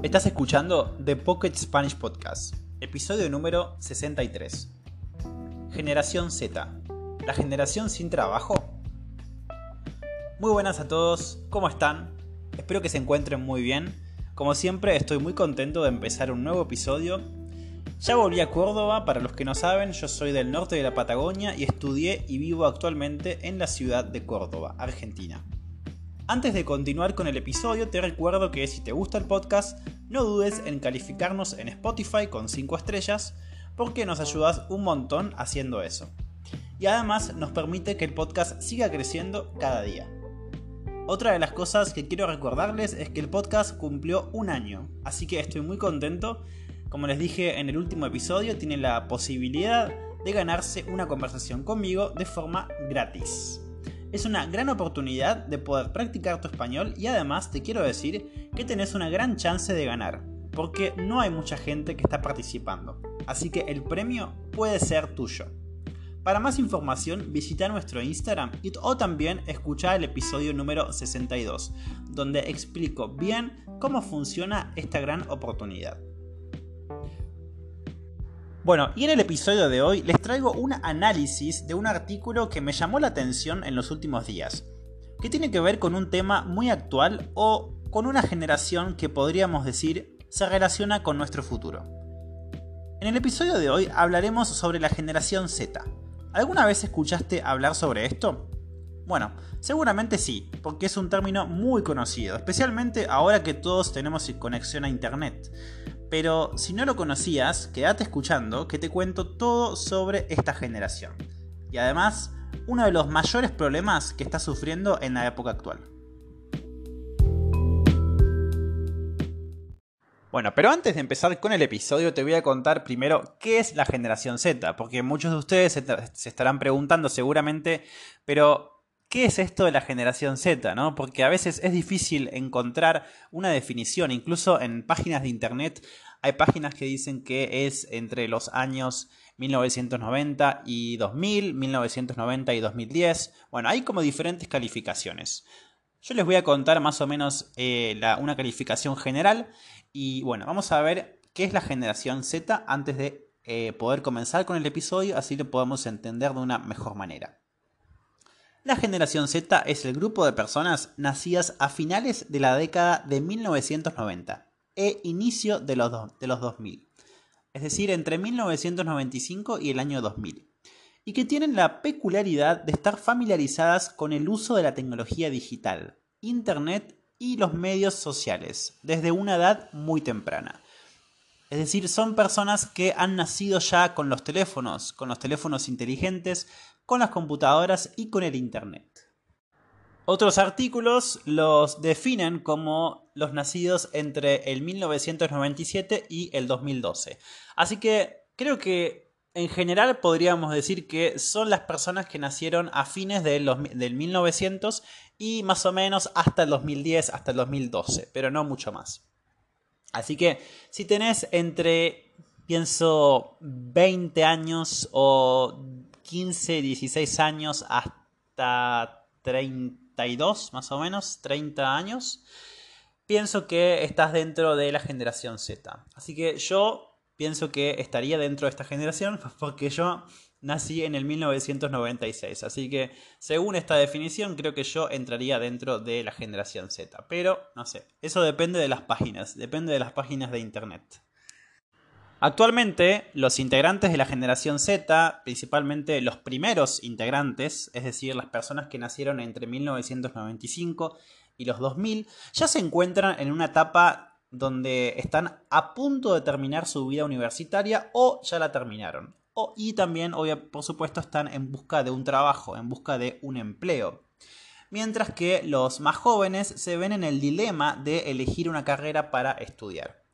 Estás escuchando The Pocket Spanish Podcast, episodio número 63. Generación Z, la generación sin trabajo. Muy buenas a todos, ¿cómo están? Espero que se encuentren muy bien. Como siempre, estoy muy contento de empezar un nuevo episodio. Ya volví a Córdoba, para los que no saben, yo soy del norte de la Patagonia y estudié y vivo actualmente en la ciudad de Córdoba, Argentina. Antes de continuar con el episodio, te recuerdo que si te gusta el podcast, no dudes en calificarnos en Spotify con 5 estrellas, porque nos ayudas un montón haciendo eso. Y además nos permite que el podcast siga creciendo cada día. Otra de las cosas que quiero recordarles es que el podcast cumplió un año, así que estoy muy contento. Como les dije en el último episodio, tiene la posibilidad de ganarse una conversación conmigo de forma gratis. Es una gran oportunidad de poder practicar tu español y además te quiero decir que tenés una gran chance de ganar, porque no hay mucha gente que está participando, así que el premio puede ser tuyo. Para más información visita nuestro Instagram o también escucha el episodio número 62, donde explico bien cómo funciona esta gran oportunidad. Bueno, y en el episodio de hoy les traigo un análisis de un artículo que me llamó la atención en los últimos días, que tiene que ver con un tema muy actual o con una generación que podríamos decir se relaciona con nuestro futuro. En el episodio de hoy hablaremos sobre la generación Z. ¿Alguna vez escuchaste hablar sobre esto? Bueno, seguramente sí, porque es un término muy conocido, especialmente ahora que todos tenemos conexión a Internet. Pero si no lo conocías, quédate escuchando que te cuento todo sobre esta generación. Y además, uno de los mayores problemas que está sufriendo en la época actual. Bueno, pero antes de empezar con el episodio te voy a contar primero qué es la generación Z, porque muchos de ustedes se, estarán preguntando seguramente, pero ¿Qué es esto de la generación Z? ¿no? Porque a veces es difícil encontrar una definición, incluso en páginas de internet hay páginas que dicen que es entre los años 1990 y 2000, 1990 y 2010. Bueno, hay como diferentes calificaciones. Yo les voy a contar más o menos eh, una calificación general y bueno, vamos a ver qué es la generación Z antes de eh, poder comenzar con el episodio, así lo podemos entender de una mejor manera. La generación Z es el grupo de personas nacidas a finales de la década de 1990 e inicio de los, de los 2000, es decir, entre 1995 y el año 2000, y que tienen la peculiaridad de estar familiarizadas con el uso de la tecnología digital, Internet y los medios sociales desde una edad muy temprana. Es decir, son personas que han nacido ya con los teléfonos, con los teléfonos inteligentes, con las computadoras y con el Internet. Otros artículos los definen como los nacidos entre el 1997 y el 2012. Así que creo que en general podríamos decir que son las personas que nacieron a fines del 1900 y más o menos hasta el 2010, hasta el 2012, pero no mucho más. Así que si tenés entre, pienso, 20 años o 15, 16 años hasta 32 más o menos, 30 años, pienso que estás dentro de la generación Z. Así que yo pienso que estaría dentro de esta generación porque yo nací en el 1996. Así que según esta definición creo que yo entraría dentro de la generación Z. Pero no sé, eso depende de las páginas, depende de las páginas de Internet. Actualmente, los integrantes de la generación Z, principalmente los primeros integrantes, es decir, las personas que nacieron entre 1995 y los 2000, ya se encuentran en una etapa donde están a punto de terminar su vida universitaria o ya la terminaron. y también, por supuesto, están en busca de un trabajo, en busca de un empleo. Mientras que los más jóvenes se ven en el dilema de elegir una carrera para estudiar.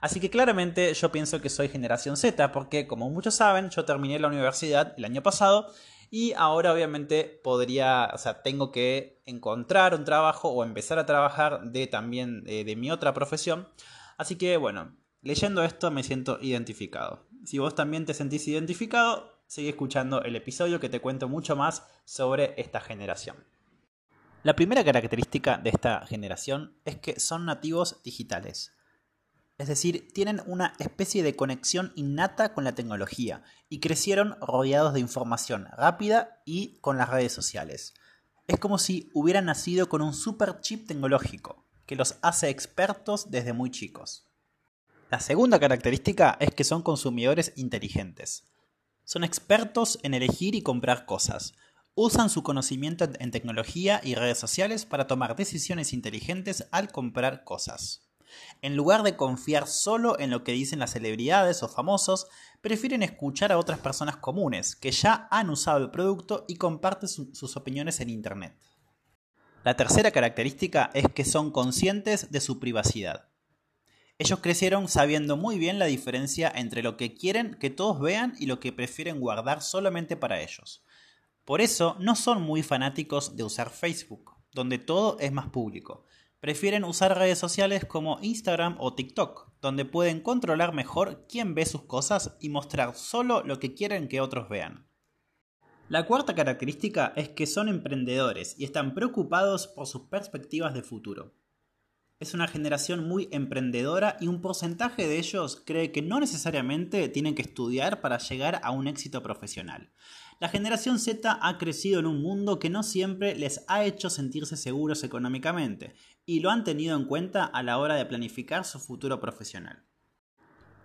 Así que claramente yo pienso que soy generación Z, porque como muchos saben, yo terminé la universidad el año pasado y ahora obviamente podría, o sea, tengo que encontrar un trabajo o empezar a trabajar de también de, de mi otra profesión. Así que bueno, leyendo esto me siento identificado. Si vos también te sentís identificado, sigue escuchando el episodio que te cuento mucho más sobre esta generación. La primera característica de esta generación es que son nativos digitales. Es decir, tienen una especie de conexión innata con la tecnología y crecieron rodeados de información rápida y con las redes sociales. Es como si hubieran nacido con un super chip tecnológico que los hace expertos desde muy chicos. La segunda característica es que son consumidores inteligentes. Son expertos en elegir y comprar cosas. Usan su conocimiento en tecnología y redes sociales para tomar decisiones inteligentes al comprar cosas. En lugar de confiar solo en lo que dicen las celebridades o famosos, prefieren escuchar a otras personas comunes que ya han usado el producto y comparten sus opiniones en Internet. La tercera característica es que son conscientes de su privacidad. Ellos crecieron sabiendo muy bien la diferencia entre lo que quieren que todos vean y lo que prefieren guardar solamente para ellos. Por eso no son muy fanáticos de usar Facebook, donde todo es más público, prefieren usar redes sociales como Instagram o TikTok, donde pueden controlar mejor quién ve sus cosas y mostrar solo lo que quieren que otros vean. La cuarta característica es que son emprendedores y están preocupados por sus perspectivas de futuro. Es una generación muy emprendedora y un porcentaje de ellos cree que no necesariamente tienen que estudiar para llegar a un éxito profesional. La generación Z ha crecido en un mundo que no siempre les ha hecho sentirse seguros económicamente y lo han tenido en cuenta a la hora de planificar su futuro profesional.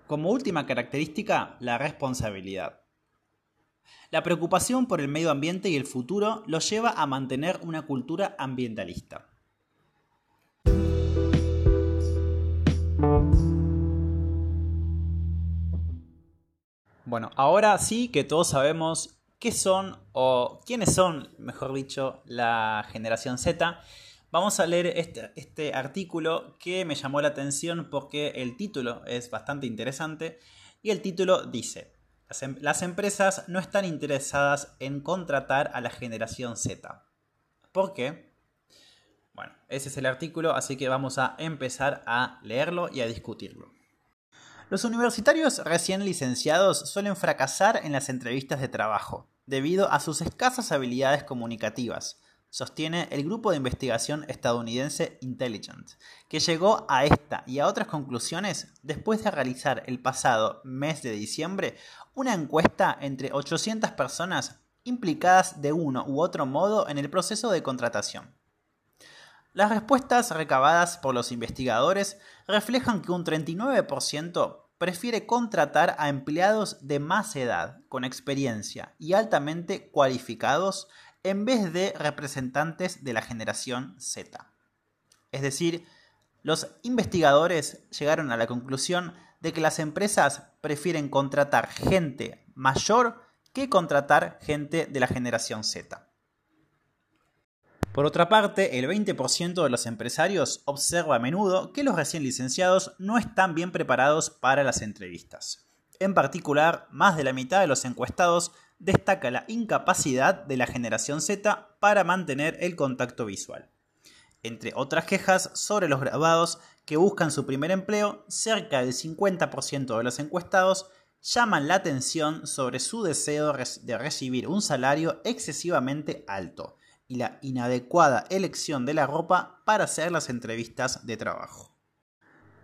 Como última característica, la responsabilidad. La preocupación por el medio ambiente y el futuro los lleva a mantener una cultura ambientalista. Bueno, ahora sí que todos sabemos qué son o quiénes son, mejor dicho, la generación Z. Vamos a leer este, este, artículo que me llamó la atención porque el título es bastante interesante y el título dice, em, las empresas no están interesadas en contratar a la generación Z. ¿Por qué? Bueno, ese es el artículo, así que vamos a empezar a leerlo y a discutirlo. Los universitarios recién licenciados suelen fracasar en las entrevistas de trabajo, debido a sus escasas habilidades comunicativas sostiene el grupo de investigación estadounidense Intelligent, que llegó a esta y a otras conclusiones después de realizar el pasado mes de diciembre una encuesta entre 800 personas implicadas de uno u otro modo en el proceso de contratación. Las respuestas recabadas por los investigadores reflejan que un 39% prefiere contratar a empleados de más edad, con experiencia y altamente cualificados en vez de representantes de la generación Z. Es decir, los investigadores llegaron a la conclusión de que las empresas prefieren contratar gente mayor que contratar gente de la generación Z. Por otra parte, el 20% de los empresarios observa a menudo que los recién licenciados no están bien preparados para las entrevistas. En particular, más de la mitad de los encuestados destaca la incapacidad de la generación Z para mantener el contacto visual. Entre otras quejas sobre los graduados que buscan su primer empleo, cerca del 50% de los encuestados llaman la atención sobre su deseo de recibir un salario excesivamente alto y la inadecuada elección de la ropa para hacer las entrevistas de trabajo.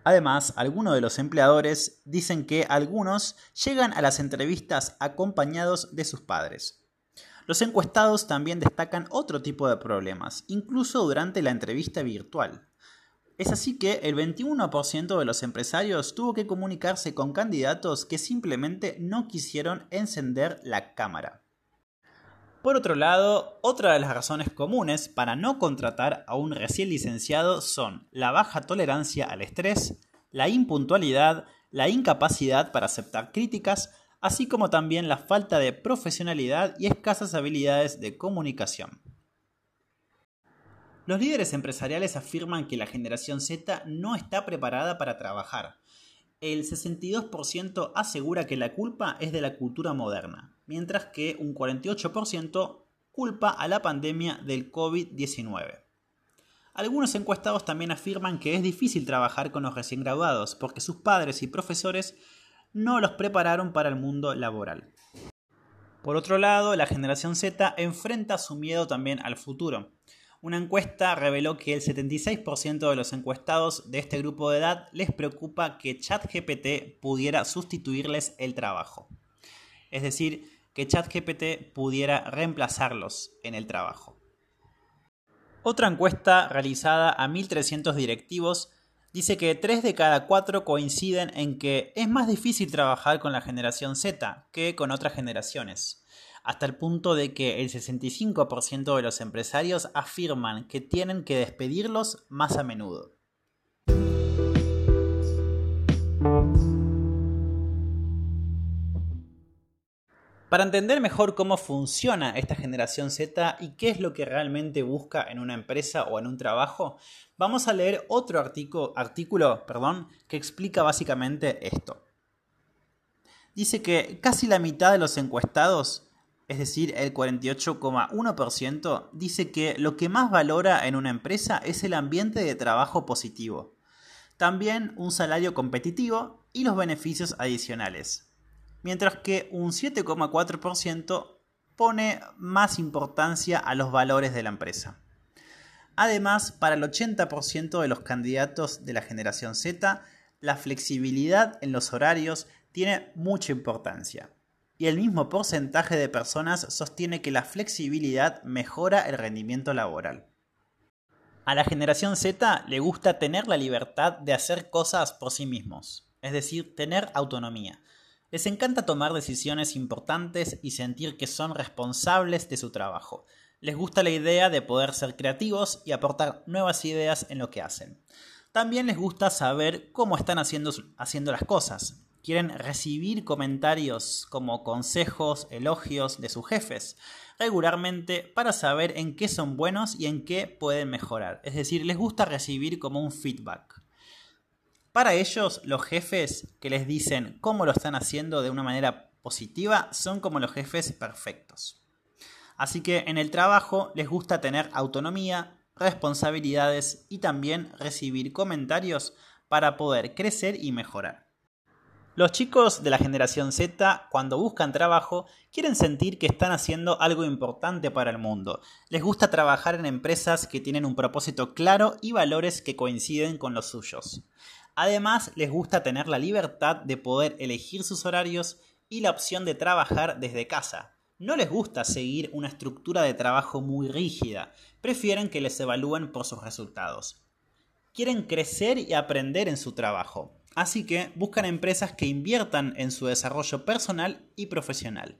Además, algunos de los empleadores dicen que algunos llegan a las entrevistas acompañados de sus padres. Los encuestados también destacan otro tipo de problemas, incluso durante la entrevista virtual. Es así que el 21% de los empresarios tuvo que comunicarse con candidatos que simplemente no quisieron encender la cámara. Por otro lado, otra de las razones comunes para no contratar a un recién licenciado son la baja tolerancia al estrés, la impuntualidad, la incapacidad para aceptar críticas, así como también la falta de profesionalidad y escasas habilidades de comunicación. Los líderes empresariales afirman que la generación Z no está preparada para trabajar. El 62% asegura que la culpa es de la cultura moderna, mientras que un 48% culpa a la pandemia del COVID-19. Algunos encuestados también afirman que es difícil trabajar con los recién graduados porque sus padres y profesores no los prepararon para el mundo laboral. Por otro lado, la generación Z enfrenta su miedo también al futuro. una encuesta reveló que el 76% de los encuestados de este grupo de edad les preocupa que ChatGPT pudiera sustituirles el trabajo. Es decir, que ChatGPT pudiera reemplazarlos en el trabajo. Otra encuesta realizada a 1.300 directivos dice que 3 de cada 4 coinciden en que es más difícil trabajar con la generación Z que con otras generaciones hasta el punto de que el 65% de los empresarios afirman que tienen que despedirlos más a menudo. Para entender mejor cómo funciona esta generación Z y qué es lo que realmente busca en una empresa o en un trabajo, vamos a leer otro artículo, perdón, que explica básicamente esto. Dice que casi la mitad de los encuestados es decir, el 48,1%, dice que lo que más valora en una empresa es el ambiente de trabajo positivo, también un salario competitivo y los beneficios adicionales, mientras que un 7,4% pone más importancia a los valores de la empresa. Además, para el 80% de los candidatos de la generación Z, la flexibilidad en los horarios tiene mucha importancia y el mismo porcentaje de personas sostiene que la flexibilidad mejora el rendimiento laboral. A la generación Z le gusta tener la libertad de hacer cosas por sí mismos, es decir, tener autonomía. Les encanta tomar decisiones importantes y sentir que son responsables de su trabajo. Les gusta la idea de poder ser creativos y aportar nuevas ideas en lo que hacen. También les gusta saber cómo están haciendo, las cosas, quieren recibir comentarios como consejos, elogios de sus jefes regularmente para saber en qué son buenos y en qué pueden mejorar. Es decir, les gusta recibir como un feedback. Para ellos, los jefes que les dicen cómo lo están haciendo de una manera positiva son como los jefes perfectos. Así que en el trabajo les gusta tener autonomía, responsabilidades y también recibir comentarios para poder crecer y mejorar. Los chicos de la generación Z, cuando buscan trabajo, quieren sentir que están haciendo algo importante para el mundo. Les gusta trabajar en empresas que tienen un propósito claro y valores que coinciden con los suyos. Además, les gusta tener la libertad de poder elegir sus horarios y la opción de trabajar desde casa. No les gusta seguir una estructura de trabajo muy rígida, prefieren que les evalúen por sus resultados. Quieren crecer y aprender en su trabajo, Así que buscan empresas que inviertan en su desarrollo personal y profesional.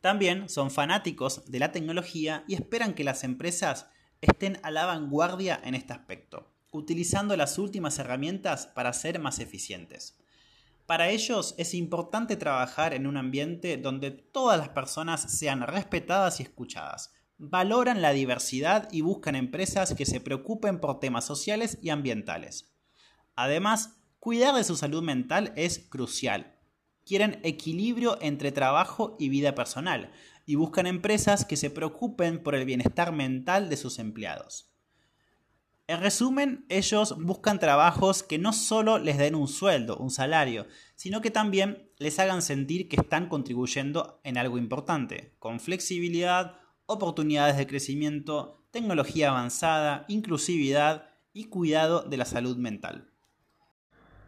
También son fanáticos de la tecnología y esperan que las empresas estén a la vanguardia en este aspecto, utilizando las últimas herramientas para ser más eficientes. Para ellos es importante trabajar en un ambiente donde todas las personas sean respetadas y escuchadas. Valoran la diversidad y buscan empresas que se preocupen por temas sociales y ambientales. Además, Cuidar de su salud mental es crucial. Quieren equilibrio entre trabajo y vida personal y buscan empresas que se preocupen por el bienestar mental de sus empleados. En resumen, ellos buscan trabajos que no solo les den un sueldo, un salario, sino que también les hagan sentir que están contribuyendo en algo importante, con flexibilidad, oportunidades de crecimiento, tecnología avanzada, inclusividad y cuidado de la salud mental.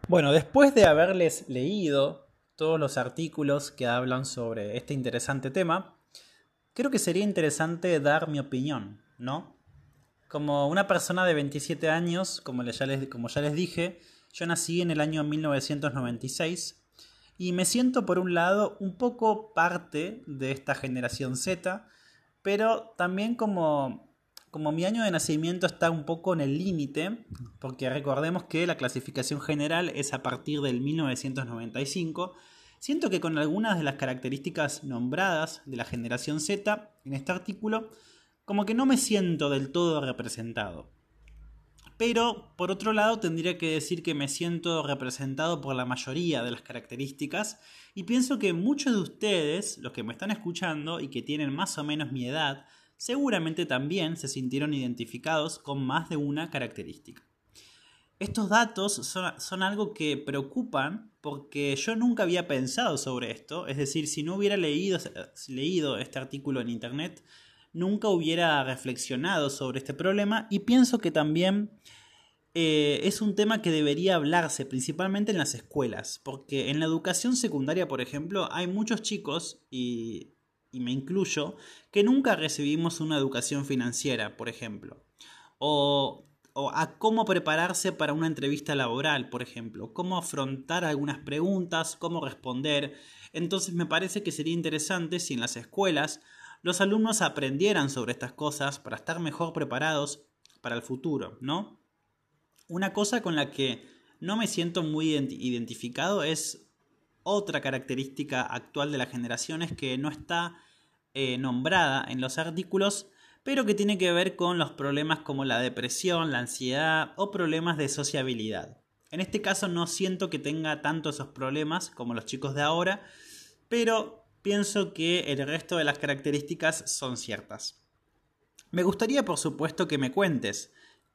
Bueno, después de haberles leído todos los artículos que hablan sobre este interesante tema, creo que sería interesante dar mi opinión, ¿no? Como una persona de 27 años, como ya les, dije, yo nací en el año 1996 y me siento por un lado un poco parte de esta generación Z, pero también como como mi año de nacimiento está un poco en el límite, porque recordemos que la clasificación general es a partir del 1995, siento que con algunas de las características nombradas de la generación Z en este artículo, como que no me siento del todo representado. Pero, por otro lado, tendría que decir que me siento representado por la mayoría de las características y pienso que muchos de ustedes, los que me están escuchando y que tienen más o menos mi edad, seguramente también se sintieron identificados con más de una característica. Estos datos son, algo que preocupan porque yo nunca había pensado sobre esto, es decir, si no hubiera leído, este artículo en internet, nunca hubiera reflexionado sobre este problema y pienso que también eh, es un tema que debería hablarse principalmente en las escuelas, porque en la educación secundaria, por ejemplo, hay muchos chicos, y, y me incluyo, que nunca recibimos una educación financiera, por ejemplo, o, o a cómo prepararse para una entrevista laboral, por ejemplo, cómo afrontar algunas preguntas, cómo responder. Entonces me parece que sería interesante si en las escuelas los alumnos aprendieran sobre estas cosas para estar mejor preparados para el futuro, ¿no? Una cosa con la que no me siento muy identificado es otra característica actual de la generación es que no está eh, nombrada en los artículos, pero que tiene que ver con los problemas como la depresión, la ansiedad o problemas de sociabilidad. En este caso no siento que tenga tanto esos problemas como los chicos de ahora, pero pienso que el resto de las características son ciertas. Me gustaría, por supuesto, que me cuentes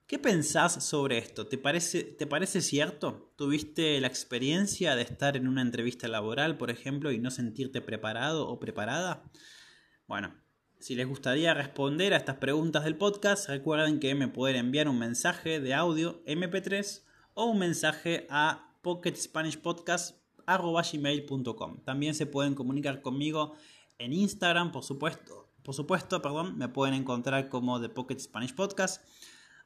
¿Qué pensás sobre esto? ¿Te parece, ¿Te parece cierto? ¿Tuviste la experiencia de estar en una entrevista laboral, por ejemplo, y no sentirte preparado o preparada? Bueno, si les gustaría responder a estas preguntas del podcast, recuerden que me pueden enviar un mensaje de audio MP3 o un mensaje a pocketspanishpodcast.com. También se pueden comunicar conmigo en Instagram, por supuesto. Por supuesto, perdón, me pueden encontrar como The Pocket Spanish Podcast.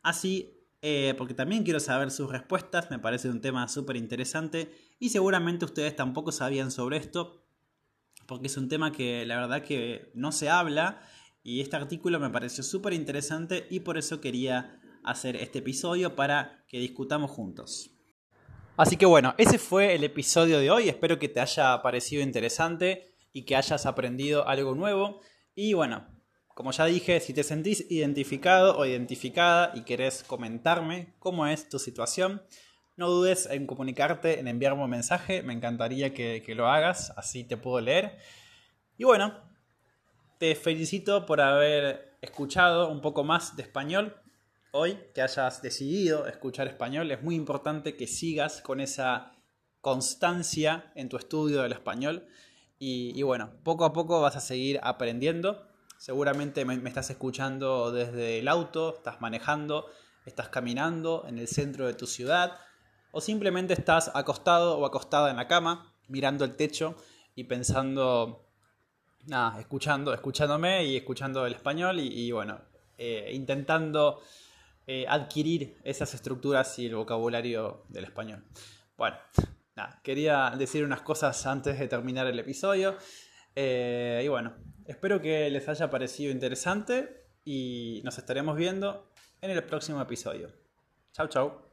Así, eh, porque también quiero saber sus respuestas, me parece un tema súper interesante y seguramente ustedes tampoco sabían sobre esto, porque es un tema que la verdad que no se habla y este artículo me pareció súper interesante y por eso quería hacer este episodio para que discutamos juntos. Así que bueno, ese fue el episodio de hoy, espero que te haya parecido interesante y que hayas aprendido algo nuevo. Y bueno, como ya dije, si te sentís identificado o identificada y querés comentarme cómo es tu situación, no dudes en comunicarte, en enviarme un mensaje, me encantaría que, lo hagas, así te puedo leer. Y bueno, te felicito por haber escuchado un poco más de español hoy, que hayas decidido escuchar español. Es muy importante que sigas con esa constancia en tu estudio del español. y bueno, poco a poco vas a seguir aprendiendo Seguramente me, estás escuchando desde el auto, estás manejando, estás caminando en el centro de tu ciudad o simplemente estás acostado o acostada en la cama mirando el techo y pensando, nada, escuchando, escuchándome y escuchando el español y, bueno, eh, intentando eh, adquirir esas estructuras y el vocabulario del español. Bueno, nada, quería decir unas cosas antes de terminar el episodio. Eh, y bueno, espero que les haya parecido interesante y nos estaremos viendo en el próximo episodio. Chao, chao.